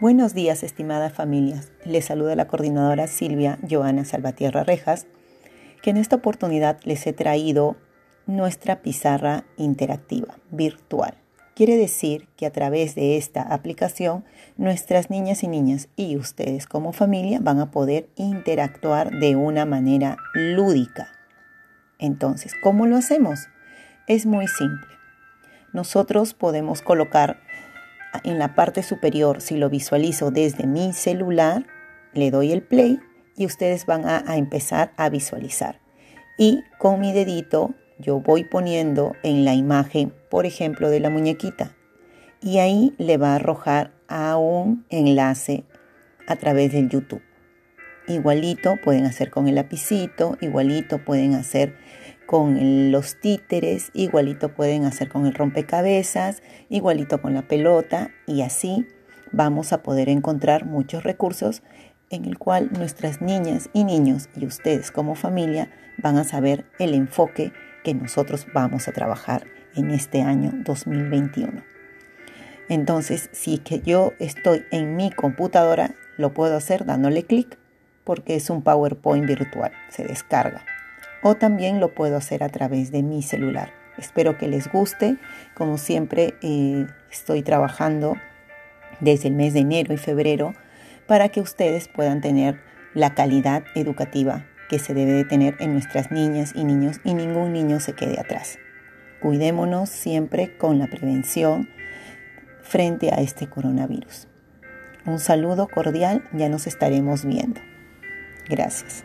Buenos días, estimadas familias. Les saluda la coordinadora Silvia Joana Salvatierra Rejas, que en esta oportunidad les he traído nuestra pizarra interactiva virtual. Quiere decir que a través de esta aplicación, nuestras niñas y niñas y ustedes como familia van a poder interactuar de una manera lúdica. Entonces, ¿cómo lo hacemos? Es muy simple. Nosotros podemos colocar en la parte superior, si lo visualizo desde mi celular, le doy el play y ustedes van a, empezar a visualizar. Y con mi dedito yo voy poniendo en la imagen, por ejemplo, de la muñequita. Y ahí le va a arrojar a un enlace a través del YouTube. Igualito pueden hacer con el lapicito, igualito pueden hacer con los títeres, igualito pueden hacer con el rompecabezas, igualito con la pelota y así vamos a poder encontrar muchos recursos en el cual nuestras niñas y niños y ustedes como familia van a saber el enfoque que nosotros vamos a trabajar en este año 2021. Entonces, si que yo estoy en mi computadora, lo puedo hacer dándole clic porque es un PowerPoint virtual, se descarga o también lo puedo hacer a través de mi celular. Espero que les guste. Como siempre, eh, estoy trabajando desde el mes de enero y febrero para que ustedes puedan tener la calidad educativa que se debe de tener en nuestras niñas y niños y ningún niño se quede atrás. Cuidémonos siempre con la prevención frente a este coronavirus. Un saludo cordial, ya nos estaremos viendo. Gracias.